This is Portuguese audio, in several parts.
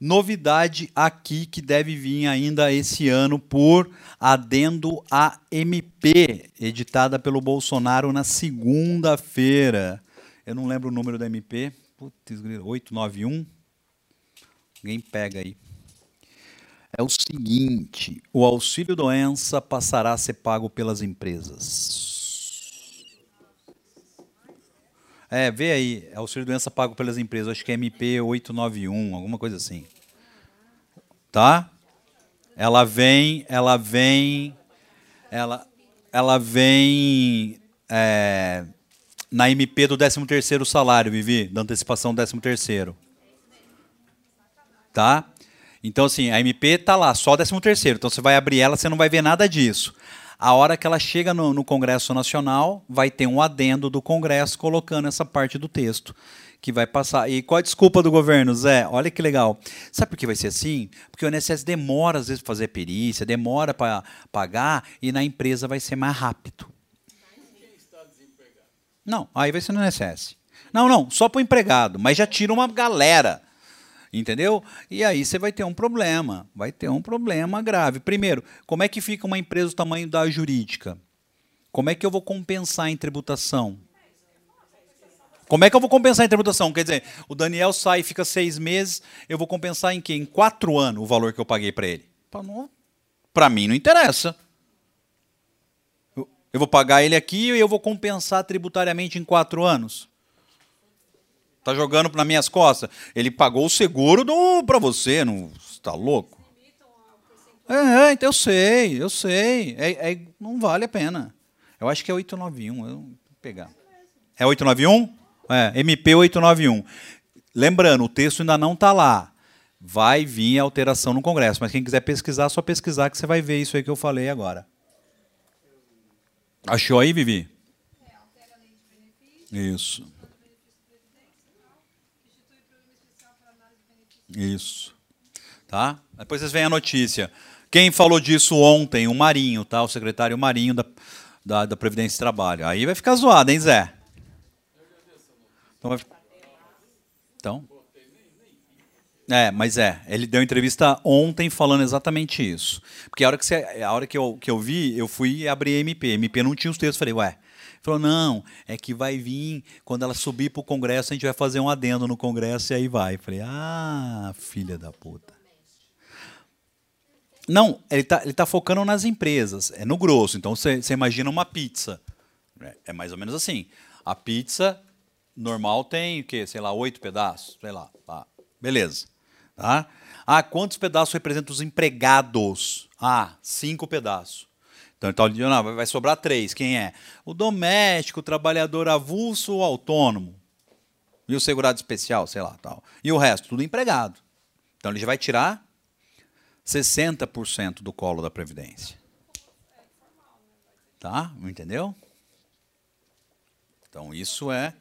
Novidade aqui que deve vir ainda esse ano por adendo à MP, editada pelo Bolsonaro na segunda-feira. Eu não lembro o número da MP. Putz, 891. Alguém pega aí. É o seguinte: o auxílio doença passará a ser pago pelas empresas. É, vê aí, auxílio doença pago pelas empresas, acho que é MP 891, alguma coisa assim. Tá? Ela vem, ela vem, ela, ela vem é, na MP do 13º salário, Vivi, da antecipação do 13º. Tá? Então, assim, a MP está lá, só 13º. Então, você vai abrir ela, você não vai ver nada disso. A hora que ela chega no, no, Congresso Nacional, vai ter um adendo do Congresso colocando essa parte do texto que vai passar. E qual a desculpa do governo, Zé? Olha que legal. Sabe por que vai ser assim? Porque o INSS demora, às vezes, para fazer perícia, demora para pagar, e na empresa vai ser mais rápido. Não, aí vai ser no INSS. Não, não, só para o empregado, mas já tira uma galera. Entendeu? E aí você vai ter um problema, vai ter um problema grave. Primeiro, como é que fica uma empresa do tamanho da jurídica? Como é que eu vou compensar em tributação? Como é que eu vou compensar em tributação? Quer dizer, o Daniel sai e fica seis meses, eu vou compensar em quê? Em quatro anos o valor que eu paguei para ele? Para mim não interessa. Eu vou pagar ele aqui e eu vou compensar tributariamente em quatro anos. Tá jogando nas minhas costas. Ele pagou o seguro do para você, não está louco? É, é, então eu sei, eu sei. É, é, não vale a pena. Eu acho que é 891. Eu vou pegar. É 891? É, MP 891. Lembrando, o texto ainda não está lá. Vai vir alteração no Congresso. Mas quem quiser pesquisar, só pesquisar que você vai ver isso aí que eu falei agora. Achou aí, Vivi? Isso. Isso. Tá? Depois vocês veem a notícia. Quem falou disso ontem? O Marinho, tá? O secretário Marinho da, da, da Previdência e Trabalho. Aí vai ficar zoado, hein, Zé? Então, vai... então. É, mas é, ele deu entrevista ontem falando exatamente isso. Porque a hora que, você, a hora que, eu, que eu vi, eu fui abrir MP. MP não tinha os textos. Falei, ué, Falou, não, é que vai vir, quando ela subir para o Congresso, a gente vai fazer um adendo no Congresso e aí vai. Falei, ah, filha da puta. Não, ele está ele tá focando nas empresas, é no grosso. Então você imagina uma pizza. É, é mais ou menos assim. A pizza normal tem o quê? Sei lá, oito pedaços, sei lá. Tá. Beleza. Tá? Ah, quantos pedaços representam os empregados? Ah, cinco pedaços. Então, então não, vai sobrar três. Quem é? O doméstico, o trabalhador avulso ou autônomo. E o segurado especial, sei lá. tal. E o resto, tudo empregado. Então ele já vai tirar 60% do colo da Previdência. Tá? Entendeu? Então isso é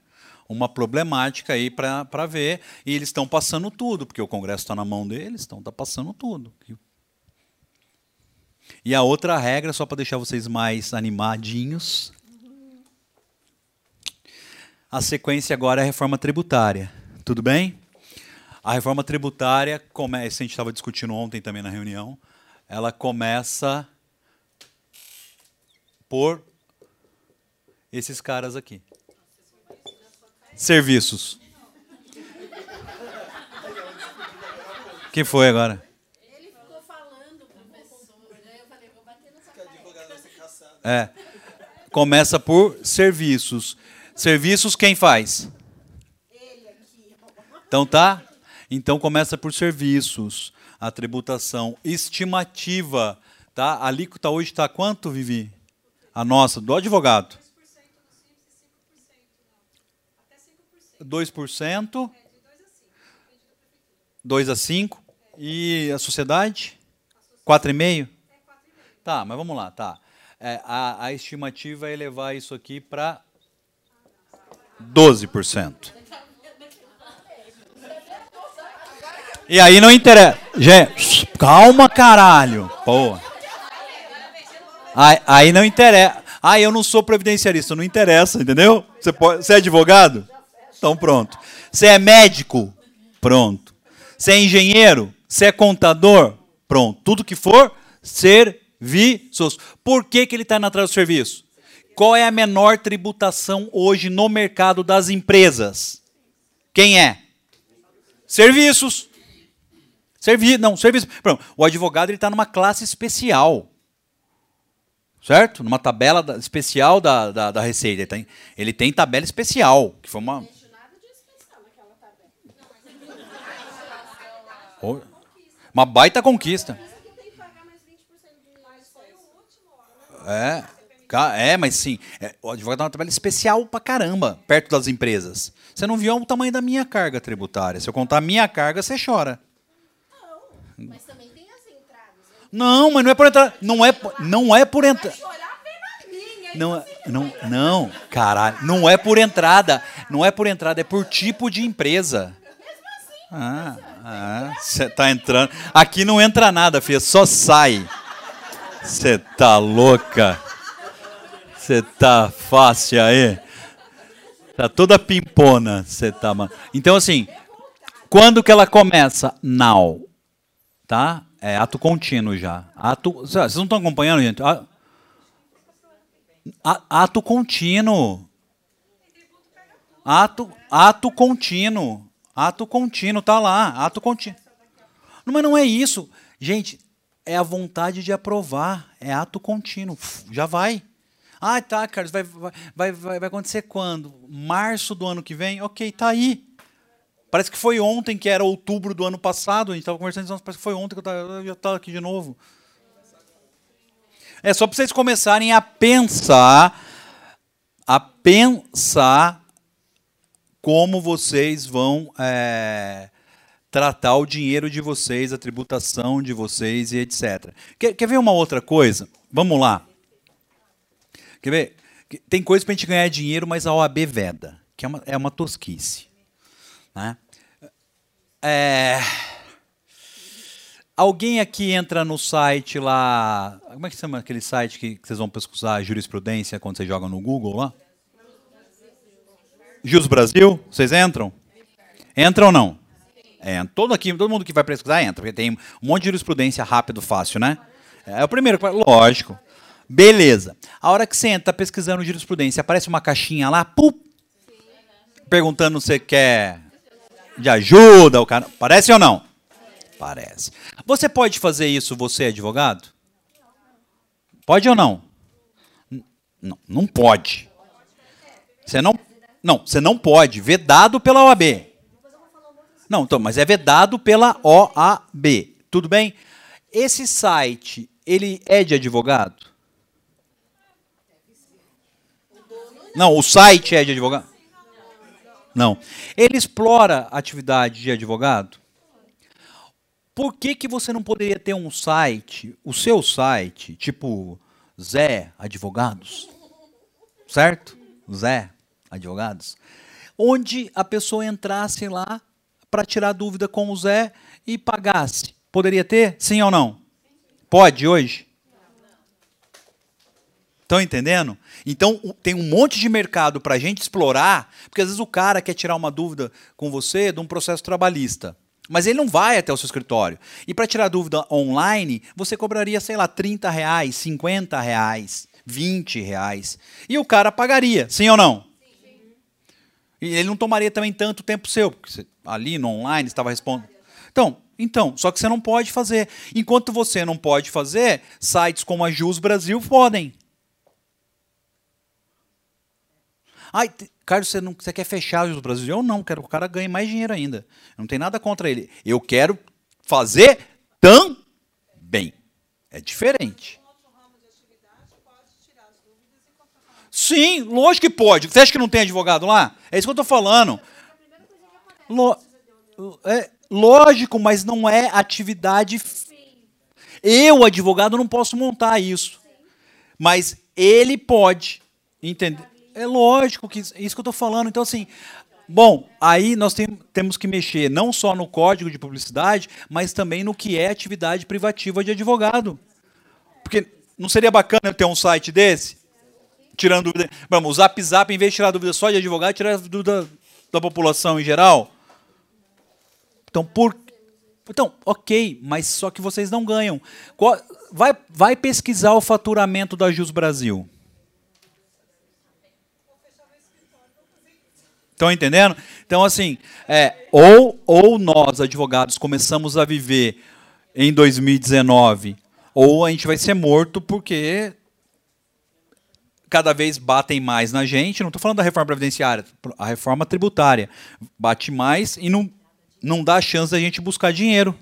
uma problemática aí para ver. E eles estão passando tudo, porque o Congresso está na mão deles, então está passando tudo. E a outra regra, só para deixar vocês mais animadinhos. A sequência agora é a reforma tributária. Tudo bem? A reforma tributária, começa, a gente estava discutindo ontem também na reunião, ela começa por esses caras aqui. Serviços. Quem foi agora? É. Começa por serviços. Serviços quem faz? Então tá? Então começa por serviços. A tributação estimativa, tá? A alíquota hoje está quanto, Vivi? A nossa, do advogado. 2%. 2 a 5. E a sociedade? 4,5? Tá, mas vamos lá, tá é, a, a estimativa é elevar isso aqui para 12%. E aí não interessa. Gente, calma, caralho. Pô. Aí, aí não interessa. Ah, eu não sou previdenciarista, não interessa, entendeu? Você, pode, você é advogado? Então pronto. Você é médico? Pronto. Você é engenheiro? Você é contador? Pronto. Tudo que for serviços. Por que, que ele está indo atrás do serviço? Qual é a menor tributação hoje no mercado das empresas? Quem é? Serviços. Servi não, serviço. Pronto. O advogado está numa classe especial. Certo? Numa tabela da, especial da, da, da Receita. Ele tem, ele tem tabela especial, que foi uma. Uma baita conquista. É, é, mas sim. É, o advogado tem uma tabela especial pra caramba, perto das empresas. Você não viu o tamanho da minha carga tributária. Se eu contar a minha carga, você chora. Não, mas também tem as entradas. Né? Não, mas não é por entrar. Não é, não é por entrar. Não, não, não, caralho. Não é por entrada. Não é por entrada, é por tipo de empresa. Ah, ah, você tá entrando. Aqui não entra nada, filha, só sai. Você tá louca? Você tá fácil aí? Tá toda pimpona, você tá. Então assim, quando que ela começa? Now. Tá? É ato contínuo já. Ato, vocês não estão acompanhando, gente? Ato contínuo. Ato, ato contínuo. Ato contínuo, tá lá, ato contínuo. Mas não é isso. Gente, é a vontade de aprovar, é ato contínuo. Já vai. Ah, tá, Carlos, vai, vai, vai, vai acontecer quando? Março do ano que vem? Ok, tá aí. Parece que foi ontem, que era outubro do ano passado. A gente estava conversando, parece que foi ontem que eu, já estava aqui de novo. É só para vocês começarem a pensar, a pensar como vocês vão é, tratar o dinheiro de vocês, a tributação de vocês e etc. Quer, quer ver uma outra coisa? Vamos lá. Quer ver? Tem coisa para a gente ganhar dinheiro, mas a OAB veda, que é uma, é uma tosquice. Né? É... Alguém aqui entra no site lá. Como é que chama aquele site que, que vocês vão pesquisar jurisprudência quando você joga no Google lá? Jus Brasil, vocês entram? Entram ou não? É, todo, aqui, todo mundo que vai pesquisar entra, porque tem um monte de jurisprudência rápido, fácil, né? É o primeiro, lógico. Beleza. A hora que você entra pesquisando jurisprudência, aparece uma caixinha lá, pup, perguntando se quer de ajuda, o cara. Parece ou não? Parece. Você pode fazer isso, você advogado? Pode ou não? Não, não pode. Você não não, você não pode. Vedado pela OAB. Não, então, mas é vedado pela OAB. Tudo bem? Esse site, ele é de advogado? Não, o site é de advogado? Não. Ele explora atividade de advogado? Por que, que você não poderia ter um site, o seu site, tipo Zé Advogados? Certo? Zé advogados, onde a pessoa entrasse lá para tirar dúvida com o Zé e pagasse. Poderia ter? Sim ou não? Pode hoje? Estão entendendo? Então tem um monte de mercado para a gente explorar, porque às vezes o cara quer tirar uma dúvida com você de um processo trabalhista. Mas ele não vai até o seu escritório. E para tirar dúvida online, você cobraria, sei lá, 30 reais, 50 reais, 20 reais. E o cara pagaria, sim ou não? E ele não tomaria também tanto tempo seu, porque você, ali no online estava respondendo. Então, então, só que você não pode fazer. Enquanto você não pode fazer, sites como a Jus Brasil podem. Ai, Carlos, você, não, você quer fechar a Jus Brasil? Eu não, quero que o cara ganhe mais dinheiro ainda. Não tem nada contra ele. Eu quero fazer também. É diferente. Sim, lógico que pode. Você acha que não tem advogado lá? É isso que eu estou falando. Lo, é, lógico, mas não é atividade. Eu, advogado, não posso montar isso. Mas ele pode. Entender? É lógico que isso que eu estou falando. Então, assim, Bom, aí nós tem, temos que mexer não só no código de publicidade, mas também no que é atividade privativa de advogado. Porque não seria bacana eu ter um site desse? Tirando dúvida. Vamos, o Zap Zap, em vez de tirar dúvida só de advogado, tirar dúvida da população em geral. Então, por. Então, ok, mas só que vocês não ganham. Qual- vai, vai pesquisar o faturamento da Jus Brasil. Estão entendendo? Então, assim, é, ou, ou nós, advogados, começamos a viver em 2019, ou a gente vai ser morto porque cada vez batem mais na gente. Não estou falando da reforma previdenciária, a reforma tributária. Bate mais e não, não dá chance da gente buscar dinheiro.